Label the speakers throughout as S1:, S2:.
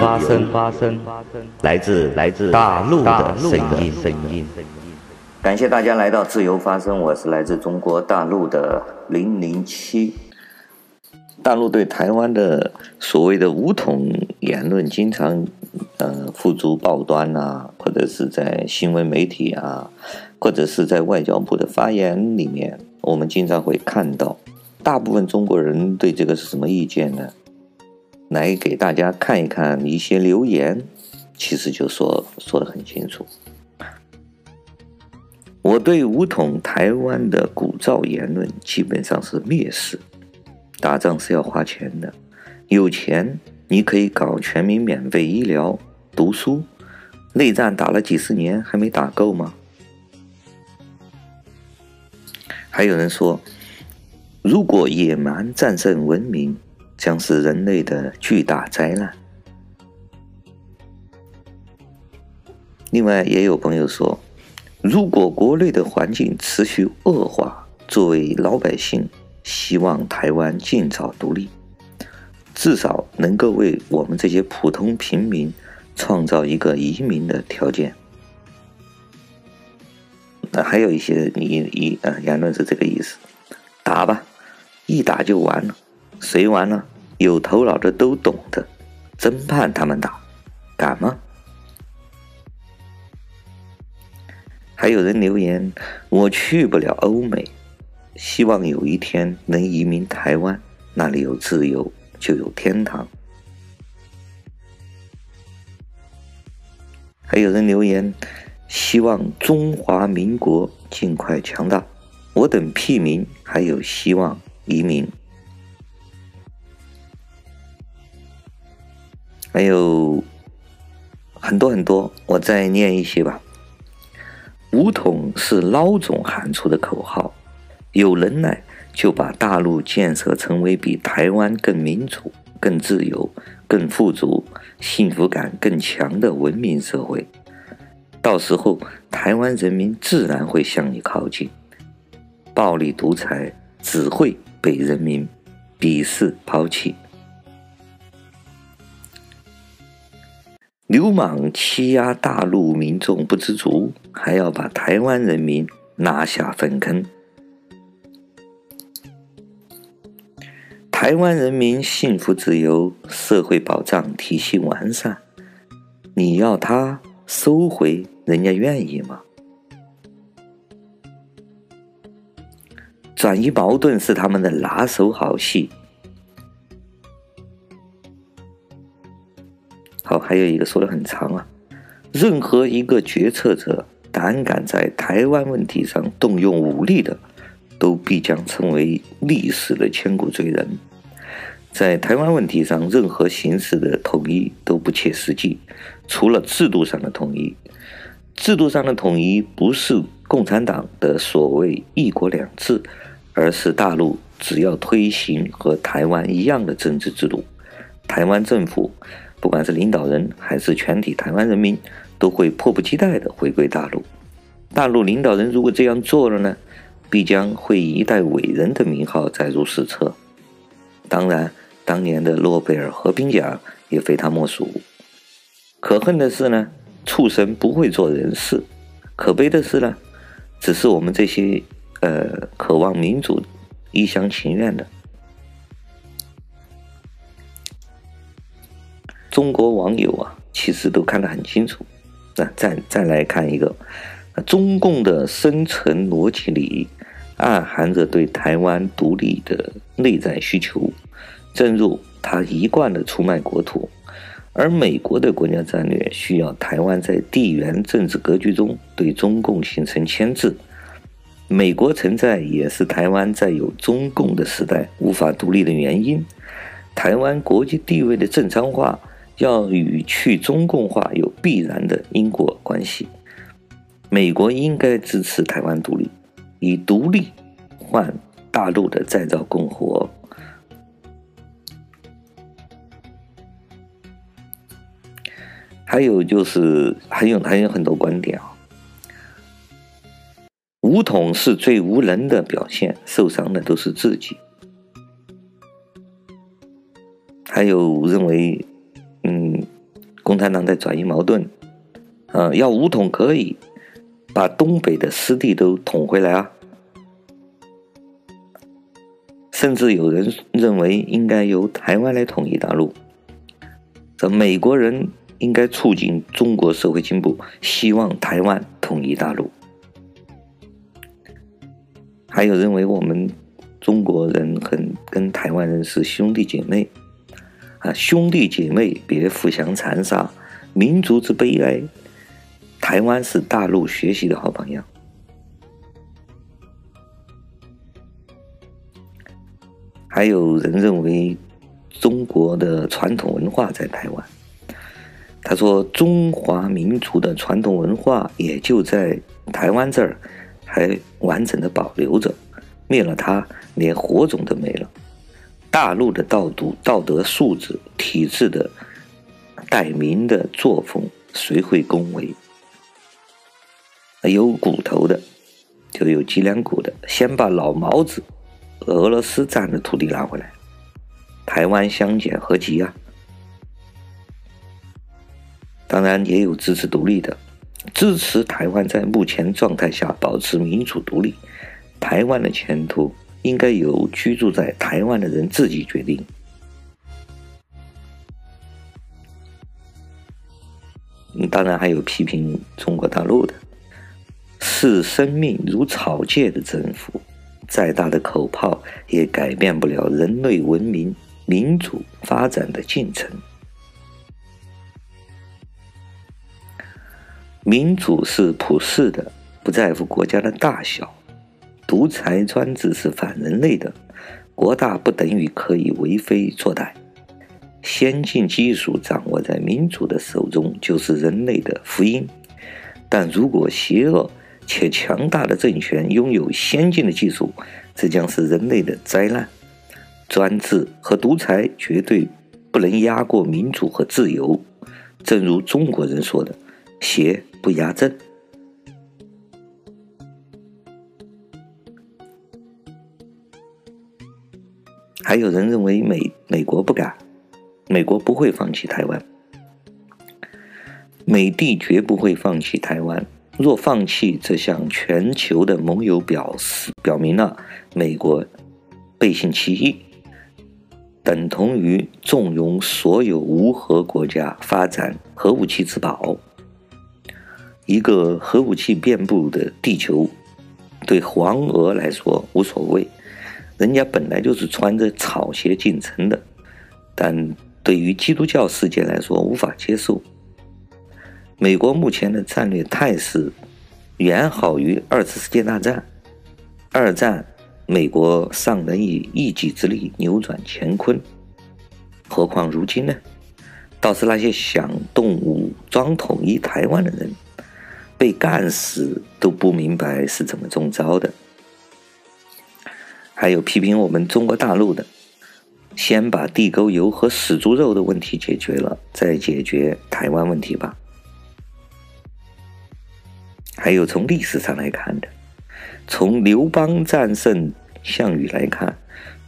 S1: 发生，发生，来自来自大陆的声音，声音。感谢大家来到自由发声，我是来自中国大陆的零零七。大陆对台湾的所谓的武统言论，经常呃付诸报端啊，或者是在新闻媒体啊，或者是在外交部的发言里面，我们经常会看到。大部分中国人对这个是什么意见呢？来给大家看一看一些留言，其实就说说的很清楚。我对武统台湾的鼓噪言论基本上是蔑视。打仗是要花钱的，有钱你可以搞全民免费医疗、读书。内战打了几十年还没打够吗？还有人说。如果野蛮战胜文明，将是人类的巨大灾难。另外，也有朋友说，如果国内的环境持续恶化，作为老百姓，希望台湾尽早独立，至少能够为我们这些普通平民创造一个移民的条件。那还有一些你一啊言论是这个意思。打吧，一打就完了。谁完了？有头脑的都懂的。真盼他们打，敢吗？还有人留言：我去不了欧美，希望有一天能移民台湾，那里有自由，就有天堂。还有人留言：希望中华民国尽快强大。我等屁民还有希望移民，还有很多很多，我再念一些吧。武统是老总喊出的口号，有能耐就把大陆建设成为比台湾更民主、更自由、更富足、幸福感更强的文明社会，到时候台湾人民自然会向你靠近。暴力独裁只会被人民鄙视抛弃。流氓欺压大陆民众不知足，还要把台湾人民拉下粪坑。台湾人民幸福自由，社会保障体系完善，你要他收回，人家愿意吗？转移矛盾是他们的拿手好戏。好，还有一个说的很长啊，任何一个决策者胆敢在台湾问题上动用武力的，都必将成为历史的千古罪人。在台湾问题上，任何形式的统一都不切实际，除了制度上的统一。制度上的统一不是共产党的所谓“一国两制”。而是大陆只要推行和台湾一样的政治制度，台湾政府不管是领导人还是全体台湾人民，都会迫不及待地回归大陆。大陆领导人如果这样做了呢，必将会以一代伟人的名号载入史册。当然，当年的诺贝尔和平奖也非他莫属。可恨的是呢，畜生不会做人事；可悲的是呢，只是我们这些。呃，渴望民主、一厢情愿的中国网友啊，其实都看得很清楚。那再再来看一个，中共的生存逻辑里暗含着对台湾独立的内在需求，正如他一贯的出卖国土，而美国的国家战略需要台湾在地缘政治格局中对中共形成牵制。美国存在也是台湾在有中共的时代无法独立的原因。台湾国际地位的正常化要与去中共化有必然的因果关系。美国应该支持台湾独立，以独立换大陆的再造共和。还有就是还有还有很多观点啊。武统是最无能的表现，受伤的都是自己。还有认为，共产党在转移矛盾，呃，要武统可以，把东北的失地都统回来啊。甚至有人认为应该由台湾来统一大陆。这美国人应该促进中国社会进步，希望台湾统一大陆。还有认为我们中国人很跟台湾人是兄弟姐妹，啊，兄弟姐妹别互相残杀，民族之悲哀。台湾是大陆学习的好榜样。还有人认为中国的传统文化在台湾。他说：“中华民族的传统文化也就在台湾这儿还完整的保留着，灭了它，连火种都没了。大陆的道德道德素质、体制的待民的作风，谁会恭维？有骨头的，就有脊梁骨的，先把老毛子。”俄罗斯占的土地拿回来，台湾相减何急啊？当然也有支持独立的，支持台湾在目前状态下保持民主独立。台湾的前途应该由居住在台湾的人自己决定。当然还有批评中国大陆的，视生命如草芥的政府。再大的口炮也改变不了人类文明、民主发展的进程。民主是普世的，不在乎国家的大小；独裁专制是反人类的，国大不等于可以为非作歹。先进技术掌握在民主的手中，就是人类的福音；但如果邪恶，且强大的政权拥有先进的技术，这将是人类的灾难。专制和独裁绝对不能压过民主和自由。正如中国人说的：“邪不压正。”还有人认为美美国不敢，美国不会放弃台湾，美帝绝不会放弃台湾。若放弃，这向全球的盟友表示表明了美国背信弃义，等同于纵容所有无核国家发展核武器自保。一个核武器遍布的地球，对黄俄来说无所谓，人家本来就是穿着草鞋进城的，但对于基督教世界来说无法接受。美国目前的战略态势远好于二次世界大战。二战，美国尚能以一己之力扭转乾坤，何况如今呢？倒是那些想动武装统一台湾的人，被干死都不明白是怎么中招的。还有批评我们中国大陆的，先把地沟油和死猪肉的问题解决了，再解决台湾问题吧。还有从历史上来看的，从刘邦战胜项羽来看，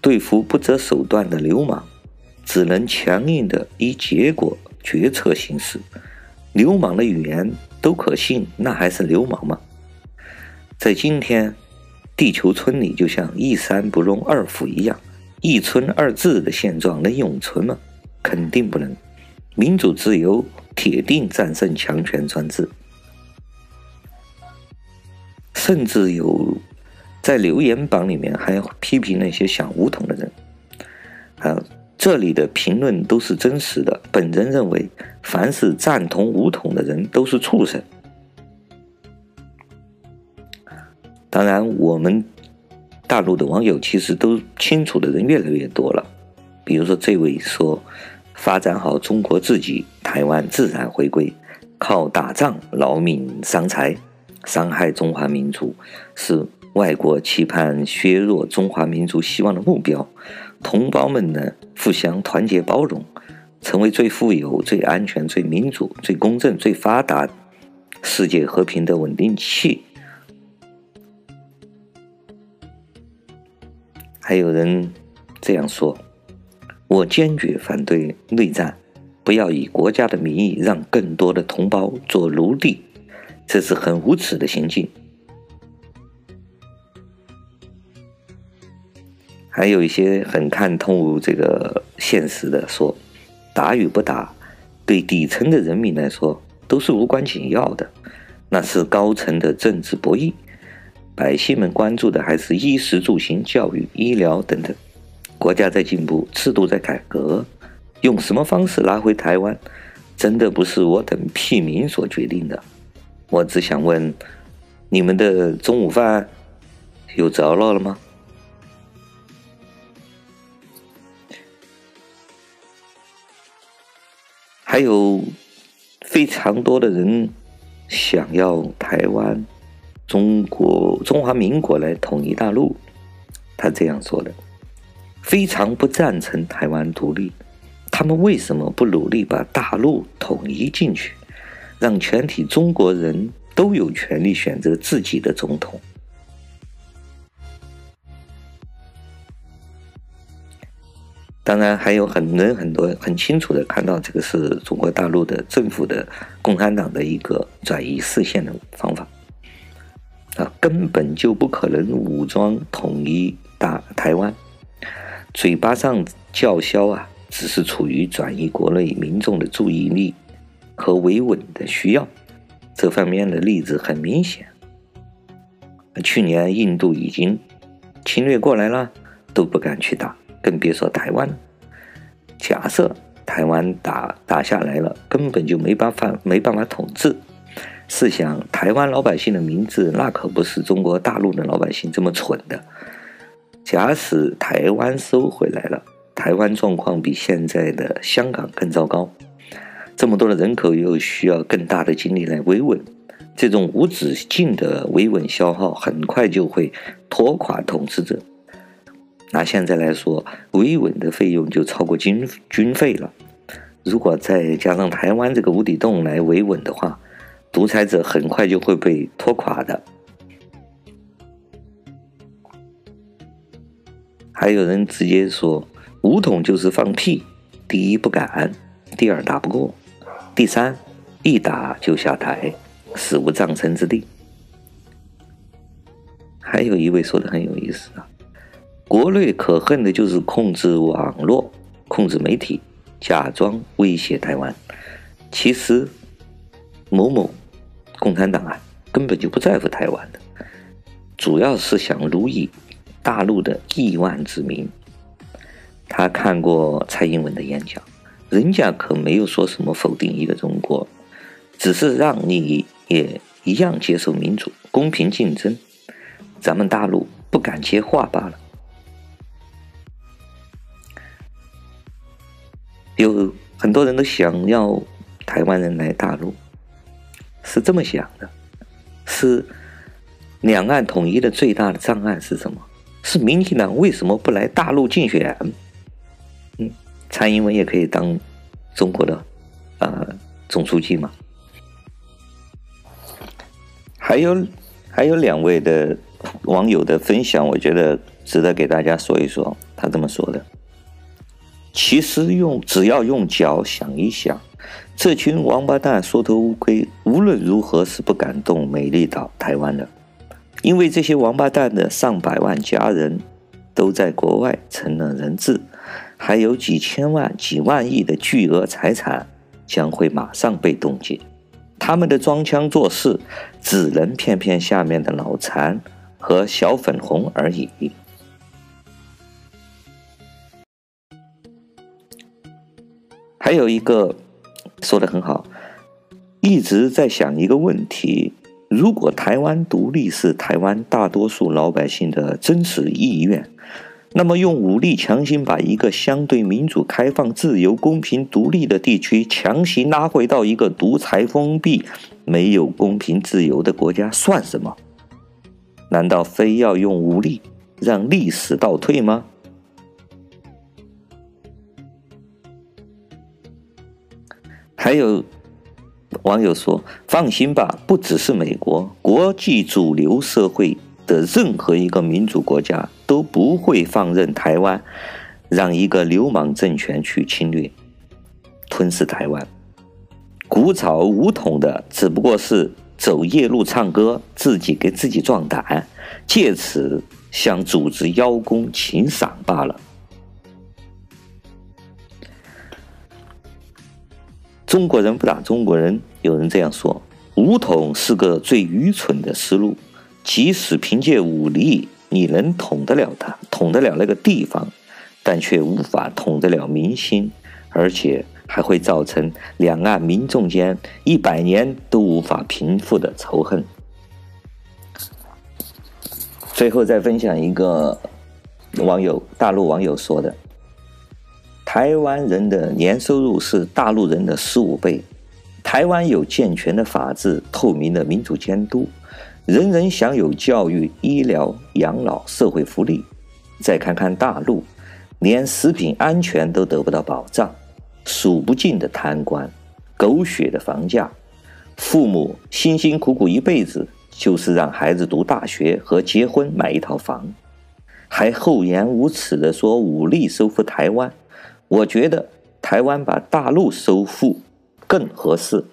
S1: 对付不择手段的流氓，只能强硬的以结果决策行事。流氓的语言都可信，那还是流氓吗？在今天，地球村里就像一山不容二虎一样，一村二制的现状能永存吗？肯定不能。民主自由铁定战胜强权专制。甚至有在留言板里面还批评那些想武统的人，啊，这里的评论都是真实的。本人认为，凡是赞同武统的人都是畜生。当然，我们大陆的网友其实都清楚的人越来越多了。比如说，这位说：“发展好中国自己，台湾自然回归，靠打仗劳民伤财。”伤害中华民族是外国期盼削弱中华民族希望的目标。同胞们呢，互相团结包容，成为最富有、最安全、最民主、最公正、最发达、世界和平的稳定器。还有人这样说：“我坚决反对内战，不要以国家的名义让更多的同胞做奴隶，这是很无耻的行径。还有一些很看透这个现实的说，打与不打，对底层的人民来说都是无关紧要的，那是高层的政治博弈，百姓们关注的还是衣食住行、教育、医疗等等。国家在进步，制度在改革，用什么方式拿回台湾，真的不是我等屁民所决定的。我只想问，你们的中午饭有着落了吗？还有非常多的人想要台湾、中国、中华民国来统一大陆，他这样说的，非常不赞成台湾独立。他们为什么不努力把大陆统一进去，让全体中国人都有权利选择自己的总统？当然，还有很人很多很清楚的看到，这个是中国大陆的政府的共产党的一个转移视线的方法啊，根本就不可能武装统一大台湾，嘴巴上叫嚣啊，只是处于转移国内民众的注意力和维稳的需要，这方面的例子很明显。去年印度已经侵略过来了，都不敢去打。更别说台湾。假设台湾打打下来了，根本就没办法没办法统治。试想，台湾老百姓的名字，那可不是中国大陆的老百姓这么蠢的。假使台湾收回来了，台湾状况比现在的香港更糟糕。这么多的人口又需要更大的精力来维稳，这种无止境的维稳消耗，很快就会拖垮统治者。拿现在来说，维稳的费用就超过军军费了。如果再加上台湾这个无底洞来维稳的话，独裁者很快就会被拖垮的。还有人直接说，武统就是放屁：第一不敢，第二打不过，第三一打就下台，死无葬身之地。还有一位说的很有意思啊。国内可恨的就是控制网络、控制媒体，假装威胁台湾。其实，某某共产党啊，根本就不在乎台湾的，主要是想奴役大陆的亿万子民。他看过蔡英文的演讲，人家可没有说什么否定一个中国，只是让你也一样接受民主、公平竞争。咱们大陆不敢接话罢了。有很多人都想要台湾人来大陆，是这么想的：是两岸统一的最大的障碍是什么？是民进党为什么不来大陆竞选？嗯，蔡英文也可以当中国的呃总书记嘛。还有还有两位的网友的分享，我觉得值得给大家说一说。他这么说的。其实用只要用脚想一想，这群王八蛋缩头乌龟无论如何是不敢动美丽岛台湾的，因为这些王八蛋的上百万家人都在国外成了人质，还有几千万、几万亿的巨额财产将会马上被冻结，他们的装腔作势只能骗骗下面的脑残和小粉红而已。还有一个说得很好，一直在想一个问题：如果台湾独立是台湾大多数老百姓的真实意愿，那么用武力强行把一个相对民主、开放、自由、公平、独立的地区强行拉回到一个独裁、封闭、没有公平、自由的国家，算什么？难道非要用武力让历史倒退吗？还有网友说：“放心吧，不只是美国，国际主流社会的任何一个民主国家都不会放任台湾让一个流氓政权去侵略。吞噬台湾。鼓噪武统的只不过是走夜路唱歌，自己给自己壮胆，借此向组织邀功请赏罢了。中国人不打中国人，有人这样说：武统是个最愚蠢的思路。即使凭借武力，你能统得了他，统得了那个地方，但却无法统得了民心，而且还会造成两岸民众间一百年都无法平复的仇恨。最后再分享一个网友，大陆网友说的。台湾人的年收入是大陆人的十五倍。台湾有健全的法治、透明的民主监督，人人享有教育、医疗、养老、社会福利。再看看大陆，连食品安全都得不到保障，数不尽的贪官，狗血的房价，父母辛辛苦苦一辈子就是让孩子读大学和结婚买一套房，还厚颜无耻地说武力收复台湾。我觉得台湾把大陆收复更合适。